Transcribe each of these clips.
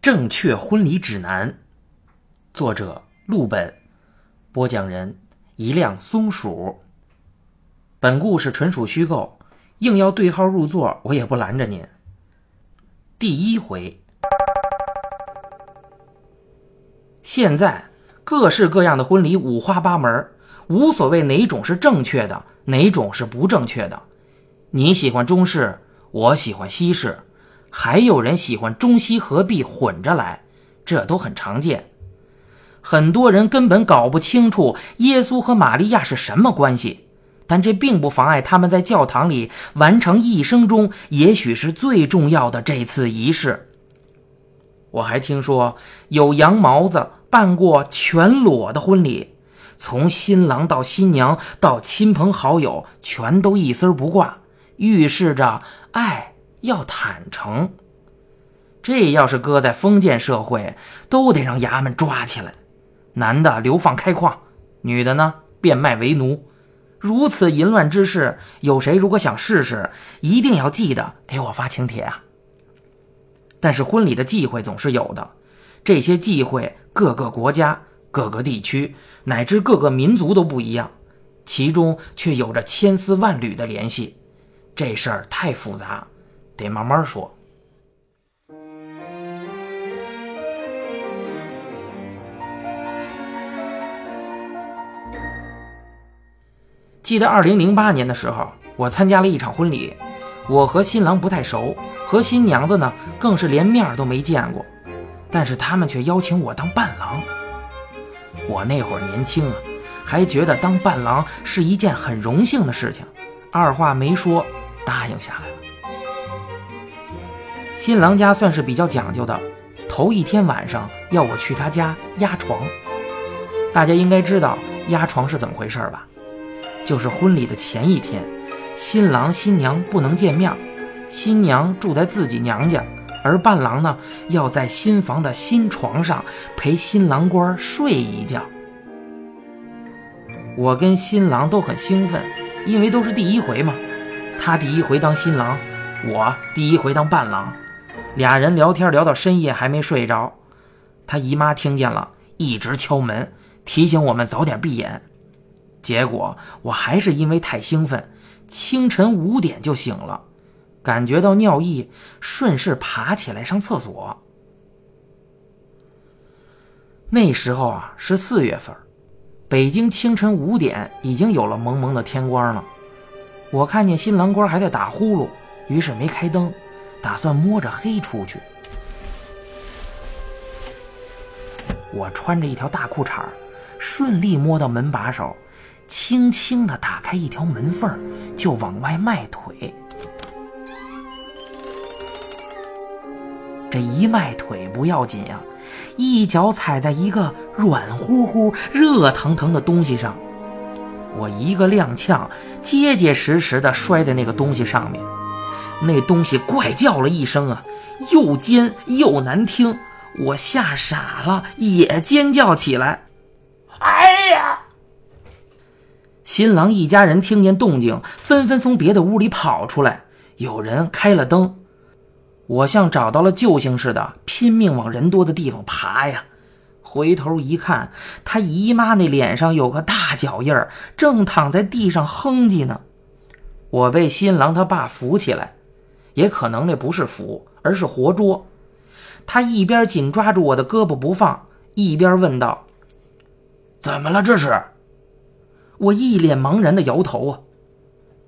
正确婚礼指南，作者陆本，播讲人一辆松鼠。本故事纯属虚构，硬要对号入座，我也不拦着您。第一回，现在各式各样的婚礼五花八门，无所谓哪种是正确的，哪种是不正确的。你喜欢中式，我喜欢西式。还有人喜欢中西合璧混着来，这都很常见。很多人根本搞不清楚耶稣和玛利亚是什么关系，但这并不妨碍他们在教堂里完成一生中也许是最重要的这次仪式。我还听说有羊毛子办过全裸的婚礼，从新郎到新娘到亲朋好友全都一丝不挂，预示着爱。要坦诚，这要是搁在封建社会，都得让衙门抓起来。男的流放开矿，女的呢变卖为奴。如此淫乱之事，有谁如果想试试，一定要记得给我发请帖啊！但是婚礼的忌讳总是有的，这些忌讳各个国家、各个地区乃至各个民族都不一样，其中却有着千丝万缕的联系。这事儿太复杂。得慢慢说。记得二零零八年的时候，我参加了一场婚礼。我和新郎不太熟，和新娘子呢更是连面都没见过，但是他们却邀请我当伴郎。我那会儿年轻啊，还觉得当伴郎是一件很荣幸的事情，二话没说答应下来了。新郎家算是比较讲究的，头一天晚上要我去他家压床。大家应该知道压床是怎么回事吧？就是婚礼的前一天，新郎新娘不能见面，新娘住在自己娘家，而伴郎呢要在新房的新床上陪新郎官睡一觉。我跟新郎都很兴奋，因为都是第一回嘛。他第一回当新郎，我第一回当伴郎。俩人聊天聊到深夜还没睡着，他姨妈听见了，一直敲门提醒我们早点闭眼。结果我还是因为太兴奋，清晨五点就醒了，感觉到尿意，顺势爬起来上厕所。那时候啊是四月份，北京清晨五点已经有了蒙蒙的天光了。我看见新郎官还在打呼噜，于是没开灯。打算摸着黑出去。我穿着一条大裤衩，顺利摸到门把手，轻轻的打开一条门缝，就往外迈腿。这一迈腿不要紧呀，一脚踩在一个软乎乎、热腾腾的东西上，我一个踉跄，结结实实的摔在那个东西上面。那东西怪叫了一声啊，又尖又难听，我吓傻了，也尖叫起来。哎呀！新郎一家人听见动静，纷纷从别的屋里跑出来，有人开了灯。我像找到了救星似的，拼命往人多的地方爬呀。回头一看，他姨妈那脸上有个大脚印儿，正躺在地上哼唧呢。我被新郎他爸扶起来。也可能那不是扶，而是活捉。他一边紧抓住我的胳膊不放，一边问道：“怎么了？这是？”我一脸茫然的摇头啊。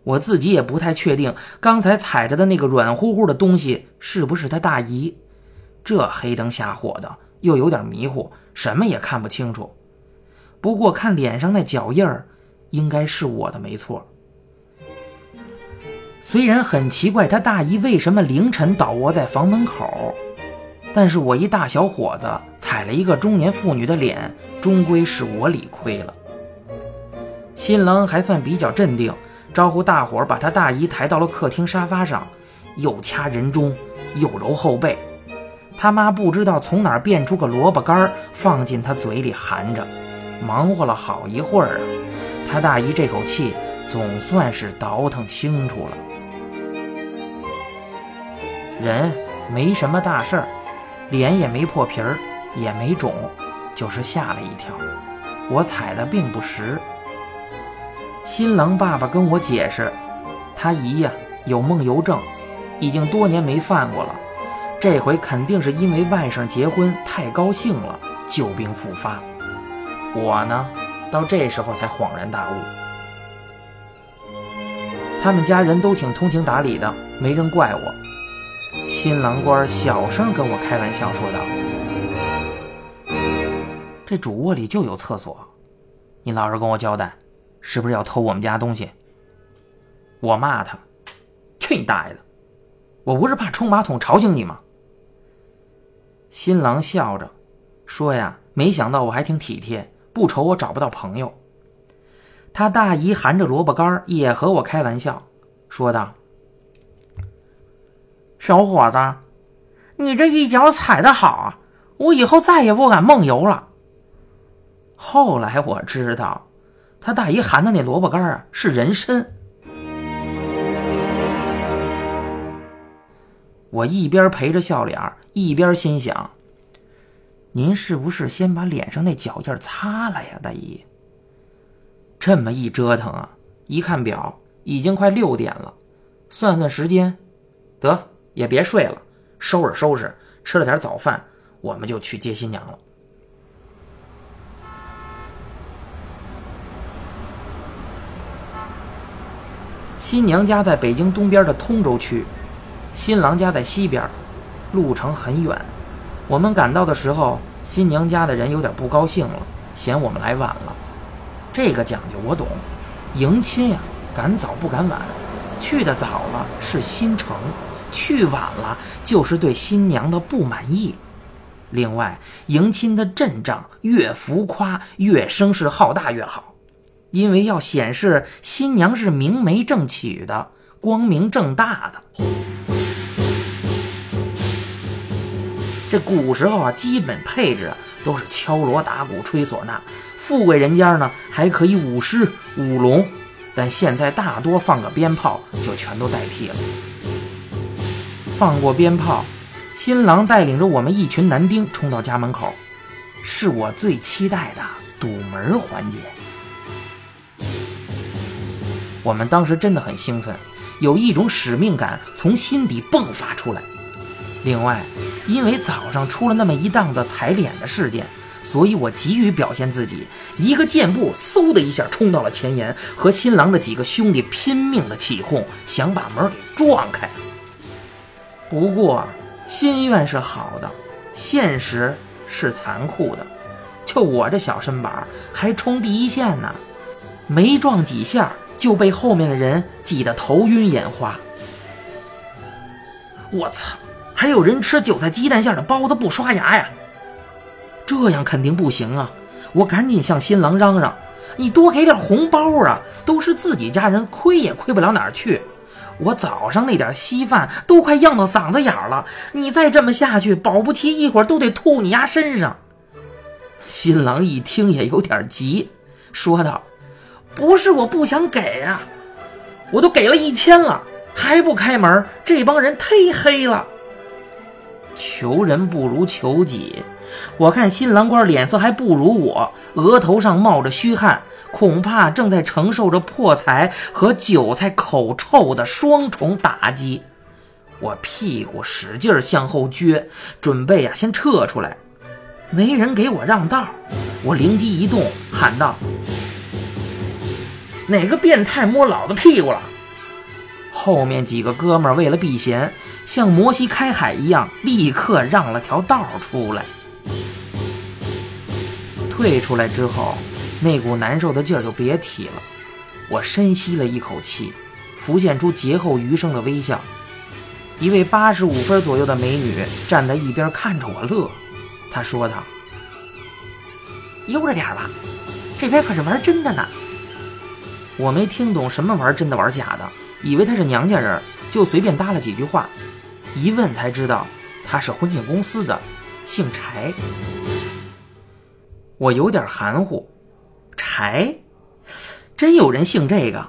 我自己也不太确定，刚才踩着的那个软乎乎的东西是不是他大姨。这黑灯瞎火的，又有点迷糊，什么也看不清楚。不过看脸上那脚印儿，应该是我的没错。虽然很奇怪，他大姨为什么凌晨倒卧在房门口，但是我一大小伙子踩了一个中年妇女的脸，终归是我理亏了。新郎还算比较镇定，招呼大伙把他大姨抬到了客厅沙发上，又掐人中，又揉后背。他妈不知道从哪儿变出个萝卜干放进他嘴里含着，忙活了好一会儿啊。他大姨这口气总算是倒腾清楚了。人没什么大事儿，脸也没破皮儿，也没肿，就是吓了一跳。我踩的并不实。新郎爸爸跟我解释，他姨呀有梦游症，已经多年没犯过了，这回肯定是因为外甥结婚太高兴了，旧病复发。我呢，到这时候才恍然大悟。他们家人都挺通情达理的，没人怪我。新郎官小声跟我开玩笑说道：“这主卧里就有厕所，你老实跟我交代，是不是要偷我们家东西？”我骂他：“去你大爷的！我不是怕冲马桶吵醒你吗？”新郎笑着说：“呀，没想到我还挺体贴，不愁我找不到朋友。”他大姨含着萝卜干也和我开玩笑，说道。小伙子，你这一脚踩的好啊！我以后再也不敢梦游了。后来我知道，他大姨含的那萝卜干啊是人参。我一边陪着笑脸，一边心想：您是不是先把脸上那脚印擦了呀，大姨？这么一折腾啊，一看表，已经快六点了。算算时间，得。也别睡了，收拾收拾，吃了点早饭，我们就去接新娘了。新娘家在北京东边的通州区，新郎家在西边，路程很远。我们赶到的时候，新娘家的人有点不高兴了，嫌我们来晚了。这个讲究我懂，迎亲呀，赶早不赶晚，去的早了是新城。去晚了就是对新娘的不满意。另外，迎亲的阵仗越浮夸、越声势浩大越好，因为要显示新娘是明媒正娶的、光明正大的。这古时候啊，基本配置都是敲锣打鼓、吹唢呐；富贵人家呢，还可以舞狮、舞龙，但现在大多放个鞭炮就全都代替了。放过鞭炮，新郎带领着我们一群男丁冲到家门口，是我最期待的堵门环节。我们当时真的很兴奋，有一种使命感从心底迸发出来。另外，因为早上出了那么一档子踩脸的事件，所以我急于表现自己，一个箭步，嗖的一下冲到了前沿，和新郎的几个兄弟拼命的起哄，想把门给撞开。不过，心愿是好的，现实是残酷的。就我这小身板，还冲第一线呢，没撞几下就被后面的人挤得头晕眼花。我操！还有人吃韭菜鸡蛋馅的包子不刷牙呀？这样肯定不行啊！我赶紧向新郎嚷嚷：“你多给点红包啊！都是自己家人，亏也亏不了哪儿去。”我早上那点稀饭都快漾到嗓子眼了，你再这么下去，保不齐一会儿都得吐你丫身上。新郎一听也有点急，说道：“不是我不想给啊，我都给了一千了，还不开门，这帮人忒黑了。”求人不如求己，我看新郎官脸色还不如我，额头上冒着虚汗。恐怕正在承受着破财和韭菜口臭的双重打击，我屁股使劲向后撅，准备呀先撤出来，没人给我让道，我灵机一动，喊道：“哪个变态摸老子屁股了？”后面几个哥们为了避嫌，像摩西开海一样，立刻让了条道出来。退出来之后。那股难受的劲儿就别提了，我深吸了一口气，浮现出劫后余生的微笑。一位八十五分左右的美女站在一边看着我乐，她说道：“悠着点吧，这边可是玩真的呢。”我没听懂什么玩真的玩假的，以为她是娘家人，就随便搭了几句话。一问才知道，她是婚庆公司的，姓柴。我有点含糊。柴，真有人姓这个？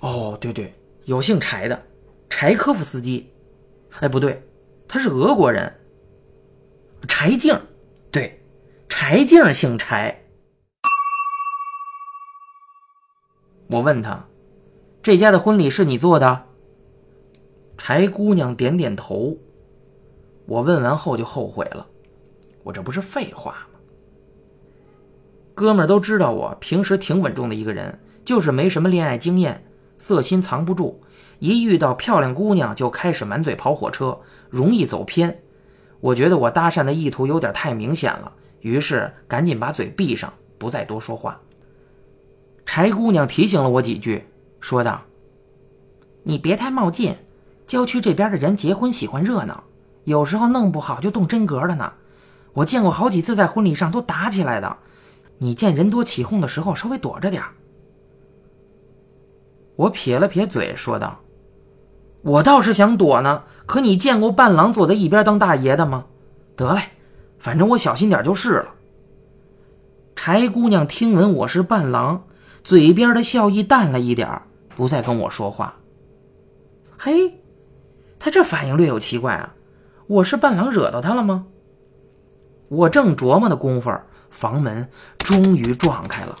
哦，对对，有姓柴的，柴科夫斯基。哎，不对，他是俄国人。柴静，对，柴静姓柴。我问他：“这家的婚礼是你做的？”柴姑娘点点头。我问完后就后悔了，我这不是废话吗？哥们儿都知道我平时挺稳重的一个人，就是没什么恋爱经验，色心藏不住，一遇到漂亮姑娘就开始满嘴跑火车，容易走偏。我觉得我搭讪的意图有点太明显了，于是赶紧把嘴闭上，不再多说话。柴姑娘提醒了我几句，说道：“你别太冒进，郊区这边的人结婚喜欢热闹，有时候弄不好就动真格了呢。我见过好几次在婚礼上都打起来的，你见人多起哄的时候稍微躲着点我撇了撇嘴，说道：“我倒是想躲呢，可你见过伴郎坐在一边当大爷的吗？得嘞，反正我小心点就是了。”柴姑娘听闻我是伴郎。嘴边的笑意淡了一点不再跟我说话。嘿，他这反应略有奇怪啊！我是伴郎惹到他了吗？我正琢磨的功夫，房门终于撞开了，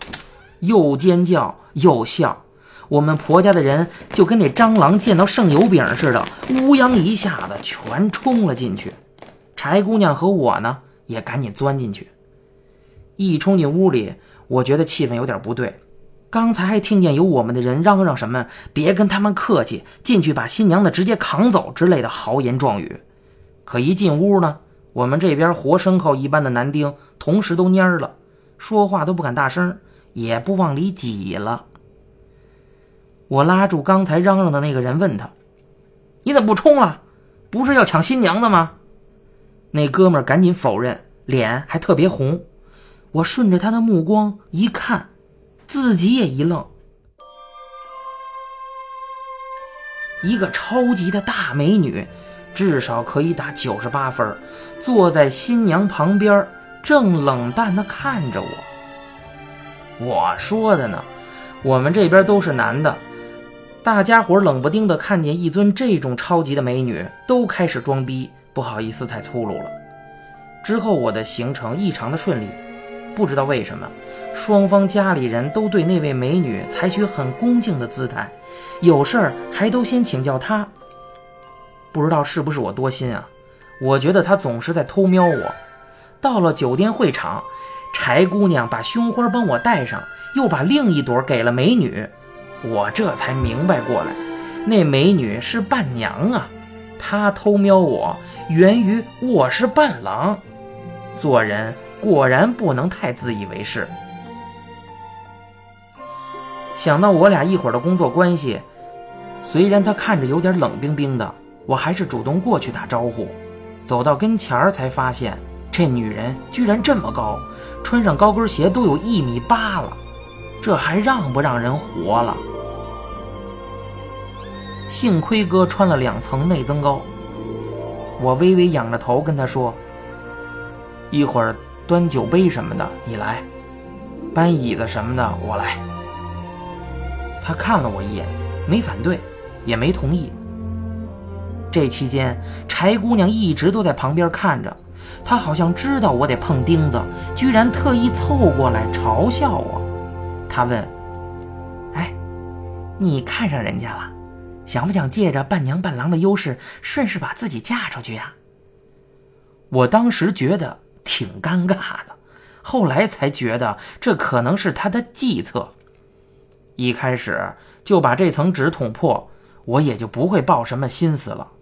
又尖叫又笑。我们婆家的人就跟那蟑螂见到剩油饼似的，乌泱一下子全冲了进去。柴姑娘和我呢，也赶紧钻进去。一冲进屋里，我觉得气氛有点不对。刚才还听见有我们的人嚷嚷什么“别跟他们客气，进去把新娘子直接扛走”之类的豪言壮语。可一进屋呢，我们这边活牲口一般的男丁同时都蔫了，说话都不敢大声，也不往里挤了。我拉住刚才嚷嚷的那个人，问他：“你怎么不冲了？不是要抢新娘的吗？”那哥们赶紧否认，脸还特别红。我顺着他的目光一看。自己也一愣，一个超级的大美女，至少可以打九十八分，坐在新娘旁边，正冷淡的看着我。我说的呢，我们这边都是男的，大家伙冷不丁的看见一尊这种超级的美女，都开始装逼，不好意思太粗鲁了。之后我的行程异常的顺利。不知道为什么，双方家里人都对那位美女采取很恭敬的姿态，有事儿还都先请教她。不知道是不是我多心啊？我觉得她总是在偷瞄我。到了酒店会场，柴姑娘把胸花帮我戴上，又把另一朵给了美女，我这才明白过来，那美女是伴娘啊。她偷瞄我，源于我是伴郎。做人。果然不能太自以为是。想到我俩一会儿的工作关系，虽然他看着有点冷冰冰的，我还是主动过去打招呼。走到跟前儿，才发现这女人居然这么高，穿上高跟鞋都有一米八了，这还让不让人活了？幸亏哥穿了两层内增高。我微微仰着头跟他说：“一会儿。”端酒杯什么的你来，搬椅子什么的我来。他看了我一眼，没反对，也没同意。这期间，柴姑娘一直都在旁边看着，她好像知道我得碰钉子，居然特意凑过来嘲笑我。她问：“哎，你看上人家了，想不想借着伴娘伴郎的优势，顺势把自己嫁出去呀？”我当时觉得。挺尴尬的，后来才觉得这可能是他的计策。一开始就把这层纸捅破，我也就不会抱什么心思了。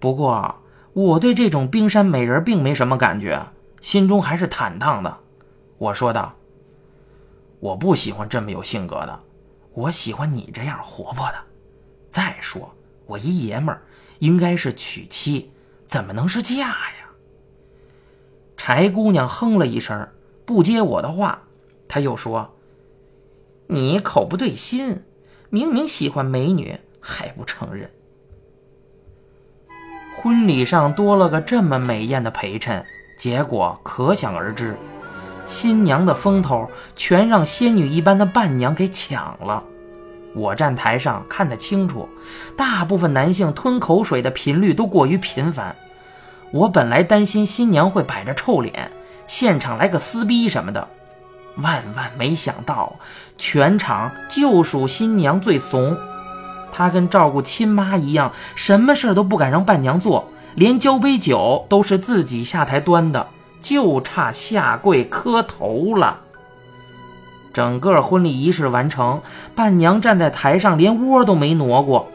不过我对这种冰山美人并没什么感觉，心中还是坦荡的。我说道：“我不喜欢这么有性格的，我喜欢你这样活泼的。再说我一爷们儿，应该是娶妻，怎么能是嫁呀？”柴姑娘哼了一声，不接我的话。她又说：“你口不对心，明明喜欢美女还不承认。”婚礼上多了个这么美艳的陪衬，结果可想而知。新娘的风头全让仙女一般的伴娘给抢了。我站台上看得清楚，大部分男性吞口水的频率都过于频繁。我本来担心新娘会摆着臭脸，现场来个撕逼什么的，万万没想到，全场就属新娘最怂。她跟照顾亲妈一样，什么事都不敢让伴娘做，连交杯酒都是自己下台端的，就差下跪磕头了。整个婚礼仪式完成，伴娘站在台上连窝都没挪过，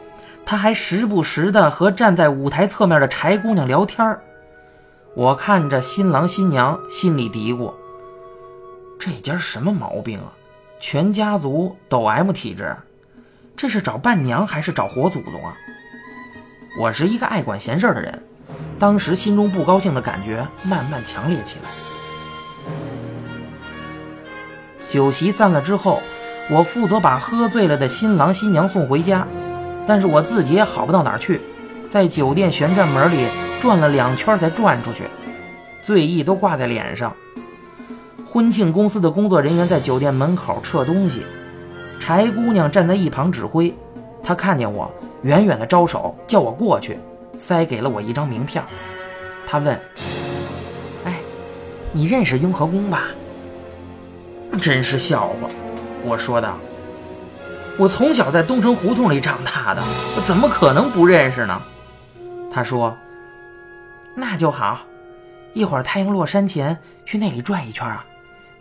他还时不时的和站在舞台侧面的柴姑娘聊天我看着新郎新娘，心里嘀咕：这家什么毛病啊？全家族都 M 体质，这是找伴娘还是找活祖宗啊？我是一个爱管闲事的人，当时心中不高兴的感觉慢慢强烈起来。酒席散了之后，我负责把喝醉了的新郎新娘送回家，但是我自己也好不到哪儿去，在酒店旋转门里转了两圈才转出去，醉意都挂在脸上。婚庆公司的工作人员在酒店门口撤东西，柴姑娘站在一旁指挥，她看见我，远远的招手叫我过去，塞给了我一张名片。她问：“哎，你认识雍和宫吧？”真是笑话，我说的。我从小在东城胡同里长大的，我怎么可能不认识呢？他说：“那就好，一会儿太阳落山前去那里转一圈啊，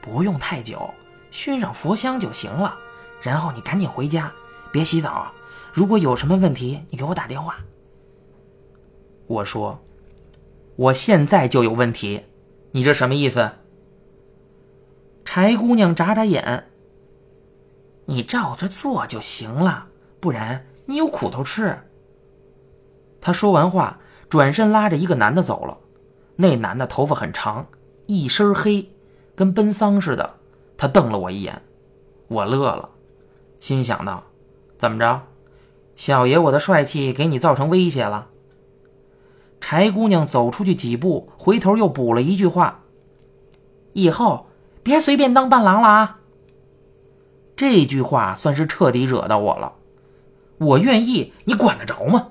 不用太久，熏上佛香就行了。然后你赶紧回家，别洗澡。如果有什么问题，你给我打电话。”我说：“我现在就有问题，你这什么意思？”柴姑娘眨眨眼：“你照着做就行了，不然你有苦头吃。”他说完话，转身拉着一个男的走了。那男的头发很长，一身黑，跟奔丧似的。他瞪了我一眼，我乐了，心想到：“怎么着，小爷我的帅气给你造成威胁了？”柴姑娘走出去几步，回头又补了一句话：“以后。”别随便当伴郎了啊！这句话算是彻底惹到我了。我愿意，你管得着吗？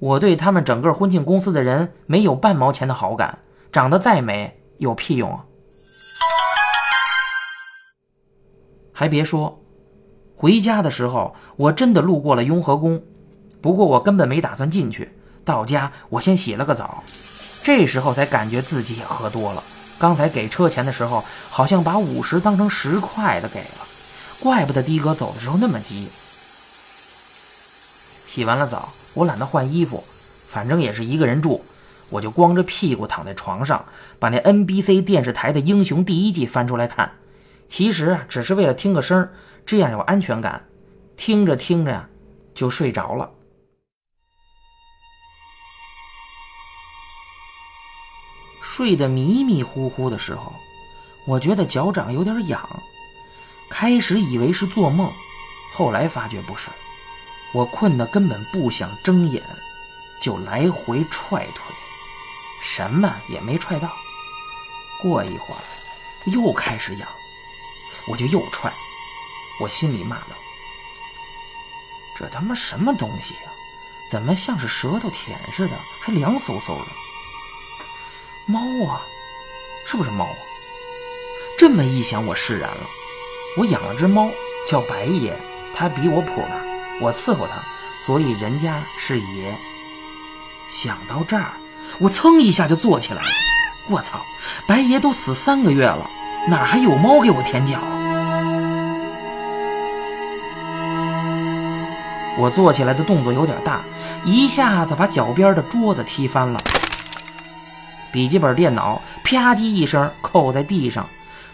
我对他们整个婚庆公司的人没有半毛钱的好感，长得再美有屁用啊！还别说，回家的时候我真的路过了雍和宫，不过我根本没打算进去。到家我先洗了个澡，这时候才感觉自己也喝多了。刚才给车钱的时候，好像把五十当成十块的给了，怪不得的哥走的时候那么急。洗完了澡，我懒得换衣服，反正也是一个人住，我就光着屁股躺在床上，把那 NBC 电视台的《英雄》第一季翻出来看。其实啊只是为了听个声，这样有安全感。听着听着呀，就睡着了。睡得迷迷糊糊的时候，我觉得脚掌有点痒，开始以为是做梦，后来发觉不是，我困得根本不想睁眼，就来回踹腿，什么也没踹到。过一会儿又开始痒，我就又踹，我心里骂道：“这他妈什么东西呀？怎么像是舌头舔似的，还凉飕飕的？”猫啊，是不是猫啊？这么一想，我释然了。我养了只猫，叫白爷，它比我谱大，我伺候它，所以人家是爷。想到这儿，我噌一下就坐起来了。我操，白爷都死三个月了，哪还有猫给我舔脚？我坐起来的动作有点大，一下子把脚边的桌子踢翻了。笔记本电脑啪叽一声扣在地上，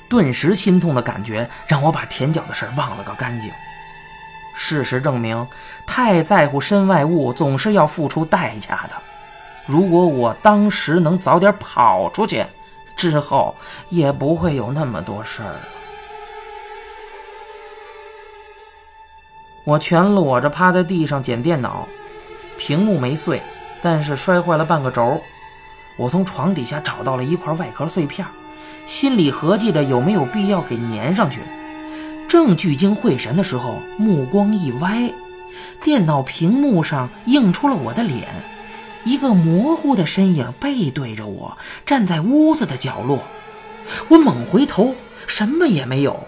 顿时心痛的感觉让我把舔脚的事忘了个干净。事实证明，太在乎身外物总是要付出代价的。如果我当时能早点跑出去，之后也不会有那么多事儿了。我全裸着趴在地上捡电脑，屏幕没碎，但是摔坏了半个轴。我从床底下找到了一块外壳碎片，心里合计着有没有必要给粘上去。正聚精会神的时候，目光一歪，电脑屏幕上映出了我的脸，一个模糊的身影背对着我，站在屋子的角落。我猛回头，什么也没有。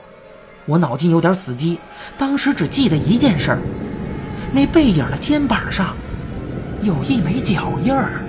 我脑筋有点死机，当时只记得一件事儿：那背影的肩膀上有一枚脚印儿。